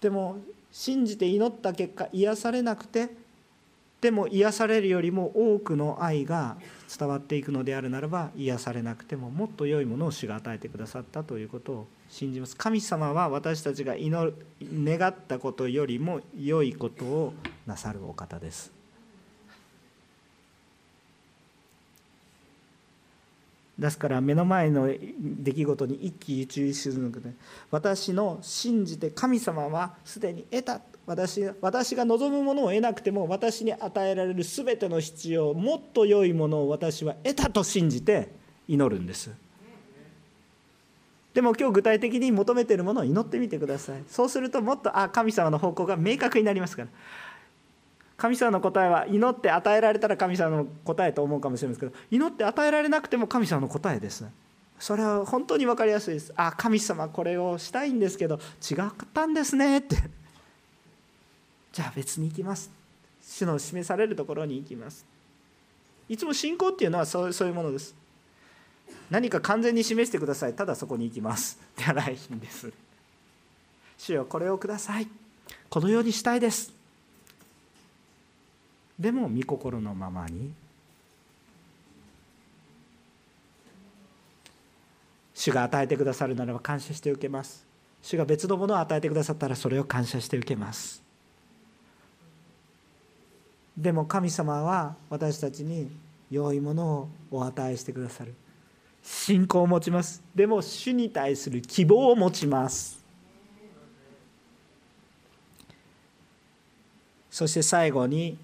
でも信じて祈った結果癒されなくてでも癒されるよりも多くの愛が伝わっていくのであるならば癒されなくてももっと良いものを主が与えてくださったということを信じます。神様は私たちが祈る願ったことよりも良いことをなさるお方です。ですから目の前の出来事に一喜一憂するので私の信じて神様はすでに得た。私私が望むものを得なくても私に与えられる全ての必要もっと良いものを私は得たと信じて祈るんです。でも今日具体的に求めているものを祈ってみてください。そうするともっとあ神様の方向が明確になりますから。神様の答えは祈って与えられたら神様の答えと思うかもしれませんけど祈って与えられなくても神様の答えです。それは本当に分かりやすいです。あ神様これをしたいんですけど違ったんですねって。じゃあ別に行きます。主の示されるところに行きます。いつも信仰っていうのはそうそういうものです。何か完全に示してください。ただそこに行きます。ではないんです。主よこれをください。このようにしたいです。でも御心のままに。主が与えてくださるならば感謝して受けます。主が別のものを与えてくださったらそれを感謝して受けます。でも神様は私たちに良いものをお与えしてくださる。信仰を持ちます。でも主に対する希望を持ちます。そして最後に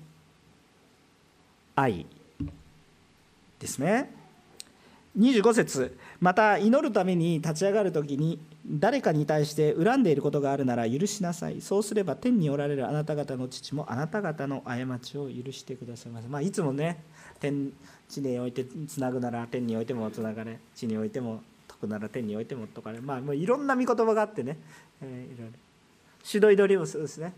愛ですね。25節。また祈るために立ち上がる時に誰かに対して恨んでいることがあるなら許しなさい。そうすれば天におられるあなた方の父もあなた方の過ちを許してくださいます、まあ、いつもね天地においてつなぐなら天においてもつながれ地においても解くなら天においてもとかねまあもういろんな御言葉があってね、えー、いろいろ。指導祈りもそうですね。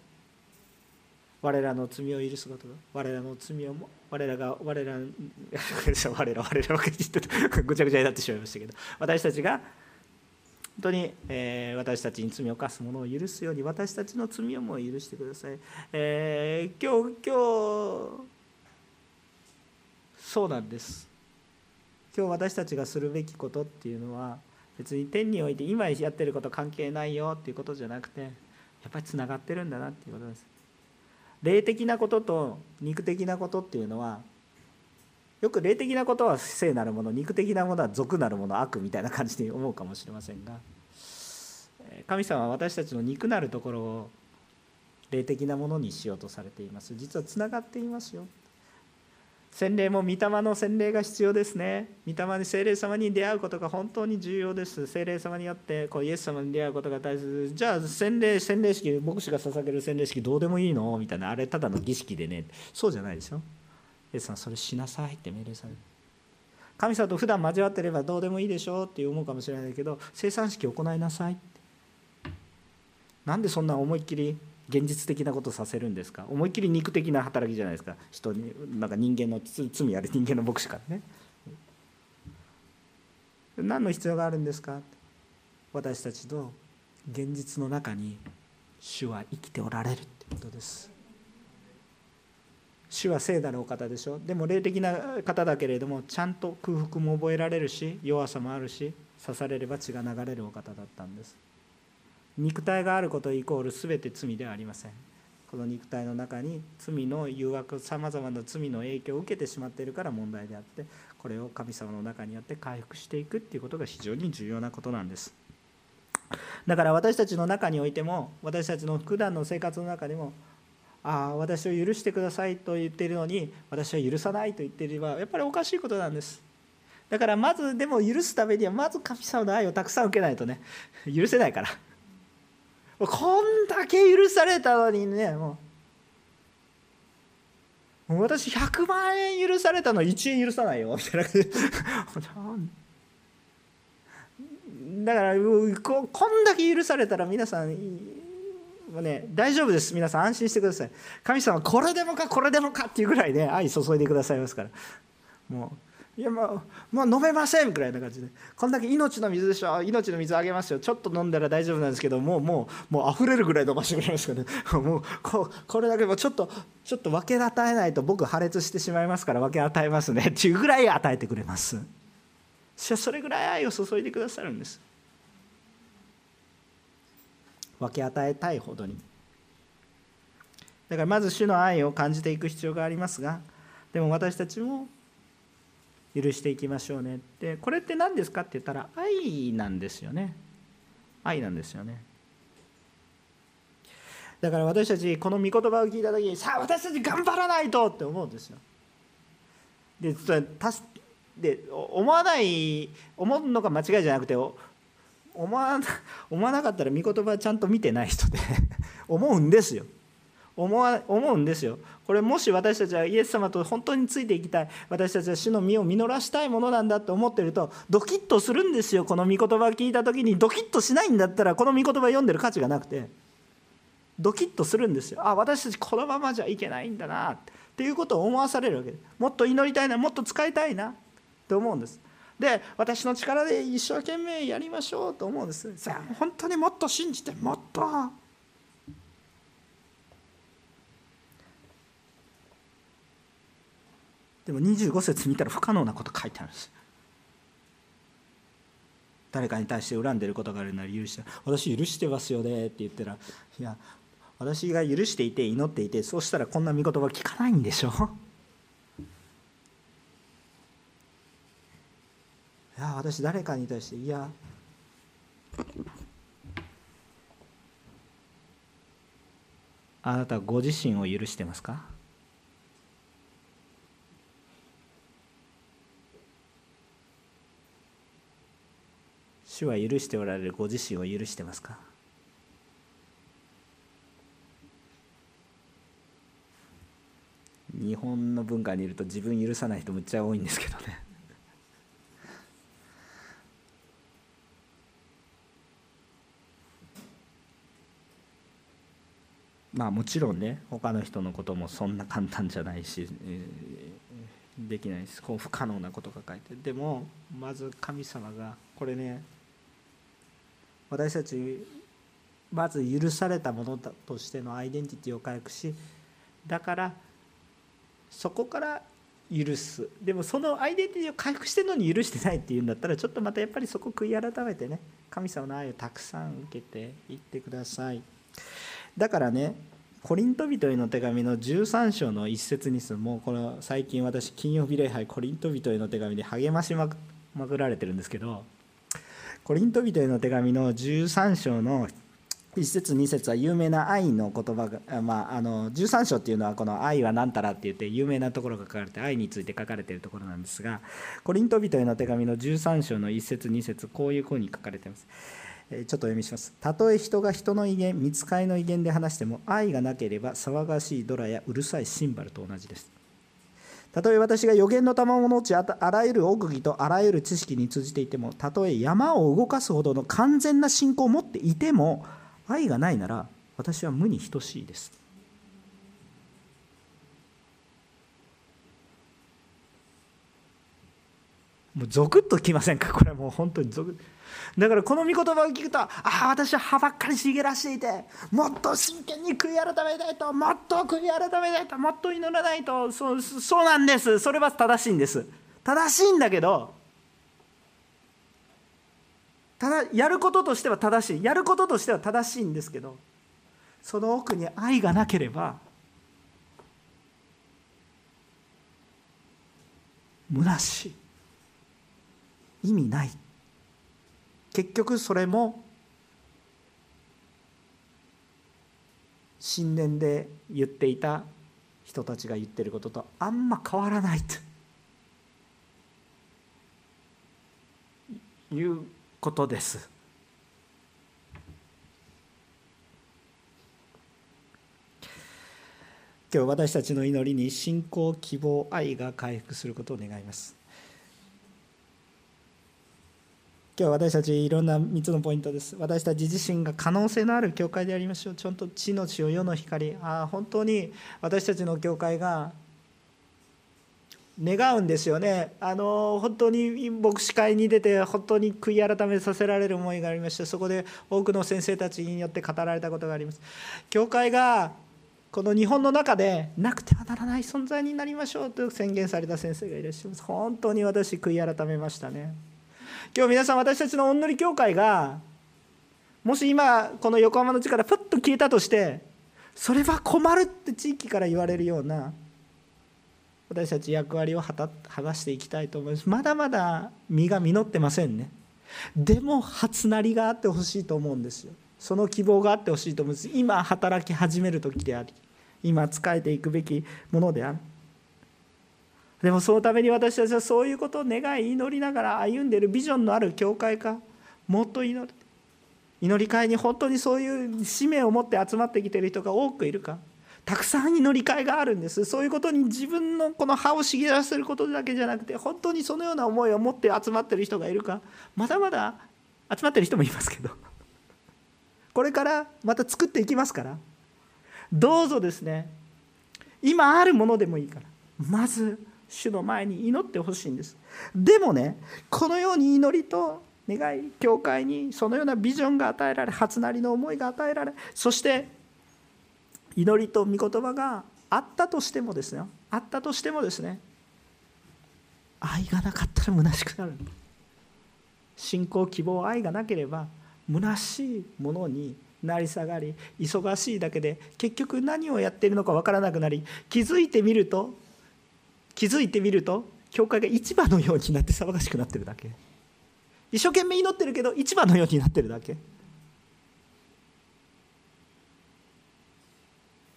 我らの罪を許すこと。我らの罪をも我らが我ら (laughs) 我ら (laughs) 我ら我らぐちゃぐちゃになってしまいましたけど。私たちが当に、えー、私たちに罪を犯す者を許すように私たちの罪をも許してください、えー、今日今日そうなんです。今日私たちがするべきことっていうのは別に天において今やってること関係ないよっていうことじゃなくてやっぱりつながってるんだなっていうことです。霊的なことと肉的なことっていうのはよく霊的なことは聖なるもの肉的なものは俗なるもの悪みたいな感じで思うかもしれませんが神様は私たちの肉なるところを霊的なものにしようとされています実はつながっていますよ洗礼も御霊の洗礼が必要ですね。御霊に聖霊様に出会うことが本当に重要です。聖霊様によってこうイエス様に出会うことが大切。じゃあ洗礼、洗礼式、牧師が捧げる洗礼式どうでもいいの？みたいな、あれただの儀式でね、そうじゃないでしょ？イエス様、それしなさいって命令される。神様と普段交わってればどうでもいいでしょうって思うかもしれないけど、生産式行いなさいなんでそんな思いっきり現実的なことさせるんですか？思いっきり肉的な働きじゃないですか。人になんか人間の罪ある人間の牧師からね。何の必要があるんですか？私たちと現実の中に主は生きておられるってことです。主は聖なるお方でしょ。でも霊的な方だけれどもちゃんと空腹も覚えられるし弱さもあるし刺されれば血が流れるお方だったんです。肉体があることイコール全て罪ではありません。この肉体の中に罪の誘惑さまざまな罪の影響を受けてしまっているから問題であってこれを神様の中によって回復していくっていうことが非常に重要なことなんです。だから私たちの中においても私たちの普段の生活の中でもああ私を許してくださいと言っているのに私は許さないと言っていればやっぱりおかしいことなんですだからまずでも許すためにはまず神様の愛をたくさん受けないとね許せないから。こんだけ許されたのにねもう。私100万円許されたの1円許さないよみたいなだからここんだけ許されたら皆さんね大丈夫です。皆さん安心してください。神様これでもかこれでもかっていうぐらいね愛注いでくださいますから。もういやもうもう飲めませんぐらいな感じで。こんだけ命の水でしょ。命の水あげますよ。ちょっと飲んだら大丈夫なんですけどもうもうもう溢れるぐらい飲ませてくれますからね。(laughs) もうここれだけもうちょっとちょっと分け与えないと僕破裂してしまいますから分け与えますね。っていうぐらい与えてくれます。それぐらい愛を注いでくださるんです。分け与えたいほどに。だからまず主の愛を感じていく必要がありますがでも私たちも許していきましょうね。ってこれって何ですかって言ったら愛なんですよね。愛なんですよね。だから私たちこの御言葉を聞いた時にさあ私たち頑張らないとって思うんですよ。でで思わない思うのが間違いじゃなくて思思わなかったら御言葉ちゃんと見てない人で (laughs) 思うんですよ。思わ思うんですよ。これもし私たちはイエス様と本当についていきたい。私たちは主の身を実らしたいものなんだと思ってるとドキッとするんですよ。この御言葉聞いた時にドキッとしないんだったらこの御言葉読んでる価値がなくて。ドキッとするんですよ。あ私たちこのままじゃいけないんだなって。いうことを思わされるわけ。でもっと祈りたいなもっと使いたいなって思うんです。で私の力で一生懸命やりましょうと思うんです。さあ本当にもっと信じてもっと。でも25節見たら不可能なこと書いてあるんです。誰かに対して恨んでることがあるなら許して。私許してますよねって言ったらいや私が許していて祈っていてそうしたらこんな見言葉聞かないんでしょ。いや私誰かに対していや。あなたご自身を許してますか？主は許しておられるご自身を許してますか？日本の文化にいると自分許さない人むっちゃ多いんですけどね。まあもちろんね他の人のこともそんな簡単じゃないし、えー、できないですこう不可能なことが書いてでもまず神様がこれね私たちまず許されたものとしてのアイデンティティを回復しだからそこから許すでもそのアイデンティティを回復してるのに許してないっていうんだったらちょっとまたやっぱりそこ悔い改めてね神様の愛をたくさん受けていってください。だからねコリント人への手紙の13章の一節にするもうこの最近私金曜日礼拝コリント人への手紙で励ましまくられてるんですけどコリント人への手紙の13章の1節2節は有名な愛の言葉が、まあ、あの13章っていうのはこの「愛は何たら」って言って有名なところが書かれて愛について書かれているところなんですがコリント人への手紙の13章の1節2節こういうふうに書かれています。ちょっと読みします。たとえ人が人の威厳、見つかりの威厳で話しても、愛がなければ騒がしいドラやうるさいシンバルと同じです。たとえ私が予言の賜物うちあらゆる奥義とあらゆる知識に通じていても、たとえ山を動かすほどの完全な信仰を持っていても、愛がないなら私は無に等しいです。もうゾクッときませんか？これもう本当にゾクッだからこの御言葉を聞くとああ私は葉ばっかり茂らしていてもっと真剣に悔い改めたいともっと悔い改めたいともっと祈らないとそうそうなんです。それは正しいんです。正しいんだけどただやることとしては正しい。やることとしては正しいんですけどその奥に愛がなければ虚しい。意味ない。結局それも新年で言っていた人たちが言ってることとあんま変わらないと (laughs) いうことです。今日私たちの祈りに信仰希望愛が回復することを願います今日私たちいろんな3つのポイントです。私たち自身が可能性のある教会でありましょう。ちょっと地の地を世の光。ああ本当に私たちの教会が願うんですよね。あの本当に牧師会に出て本当に悔い改めさせられる思いがありましてそこで多くの先生たちによって語られたことがあります。教会がこの日本の中でなくてはならない存在になりましょうと宣言された先生がいらっしゃいます。本当に私悔い改めましたね。今日皆さん私たちのおんのり教会がもし今この横浜の地からふっと消えたとしてそれは困るって地域から言われるような私たち役割を果たしていきたいと思います。まだまだ実が実ってませんね。でも初なりがあってほしいと思うんですよ。その希望があってほしいと思うんです。今働き始める時であり今仕えていくべきものである。でもそのために私たちはそういうことを願い祈りながら歩んでいるビジョンのある教会か。もっと祈る。祈り会に本当にそういう使命を持って集まってきている人が多くいるか。たくさん祈り会があるんです。そういうことに自分のこの歯を茂らせることだけじゃなくて本当にそのような思いを持って集まってる人がいるか。まだまだ集まってる人もいますけど。これからまた作っていきますから。どうぞですね。今あるものでもいいから。まず主の前に祈ってほしいんです。でもねこのように祈りと願い教会にそのようなビジョンが与えられ初なりの思いが与えられそして祈りと御言葉があったとしてもですねあったとしてもですね愛がなかったら虚しくなる。信仰希望愛がなければ虚しいものになり下がり忙しいだけで結局何をやっているのか分からなくなり気づいてみると気づいてみると教会が市場のようになって騒がしくなってるだけ。一生懸命祈ってるけど市場のようになってるだけ。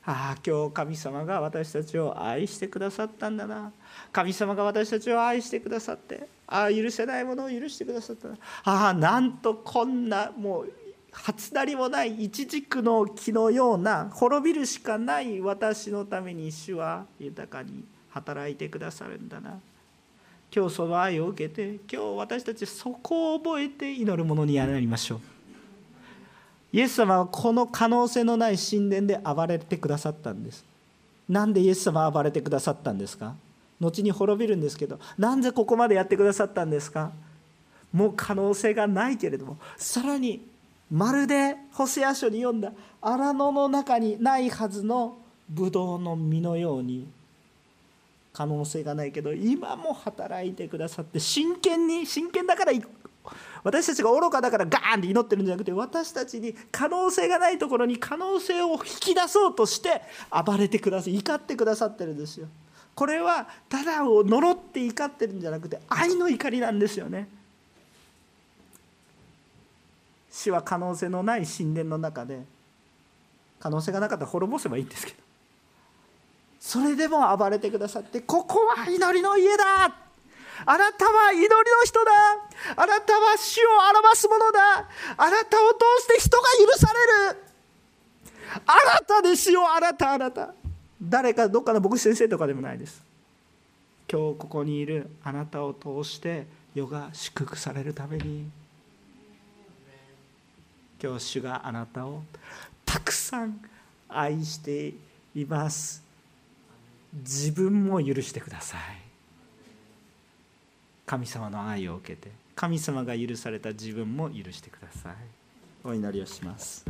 ああ今日神様が私たちを愛してくださったんだな。神様が私たちを愛してくださってああ許せないものを許してくださったな。ああなんとこんなもう初なりもない一軸の木のような滅びるしかない私のために主は豊かに働いてくださるんだな。今日その愛を受けて今日私たちそこを覚えて祈るものになりましょう。イエス様はこの可能性のない神殿で暴れてくださったんです。なんでイエス様は暴れてくださったんですか？後に滅びるんですけどなんでここまでやってくださったんですか？もう可能性がないけれどもさらにまるでホセア書に読んだ荒野の中にないはずのブドウの実のように可能性がないけど今も働いてくださって真剣に真剣だから私たちが愚かだからガーンって祈ってるんじゃなくて私たちに可能性がないところに可能性を引き出そうとして暴れてください怒ってくださってるんですよ。これはただを呪って怒ってるんじゃなくて愛の怒りなんですよね。死は可能性のない神殿の中で可能性がなかったら滅ぼせばいいんですけど。それでも暴れてくださってここは祈りの家だ。あなたは祈りの人だ。あなたは主を表すものだ。あなたを通して人が許される。あなたですよあなたあなた。誰かどっかの牧師先生とかでもないです。今日ここにいるあなたを通して世が祝福されるために。今日主があなたをたくさん愛しています。自分も許してください。神様の愛を受けて神様が許された自分も許してください。お祈りをします。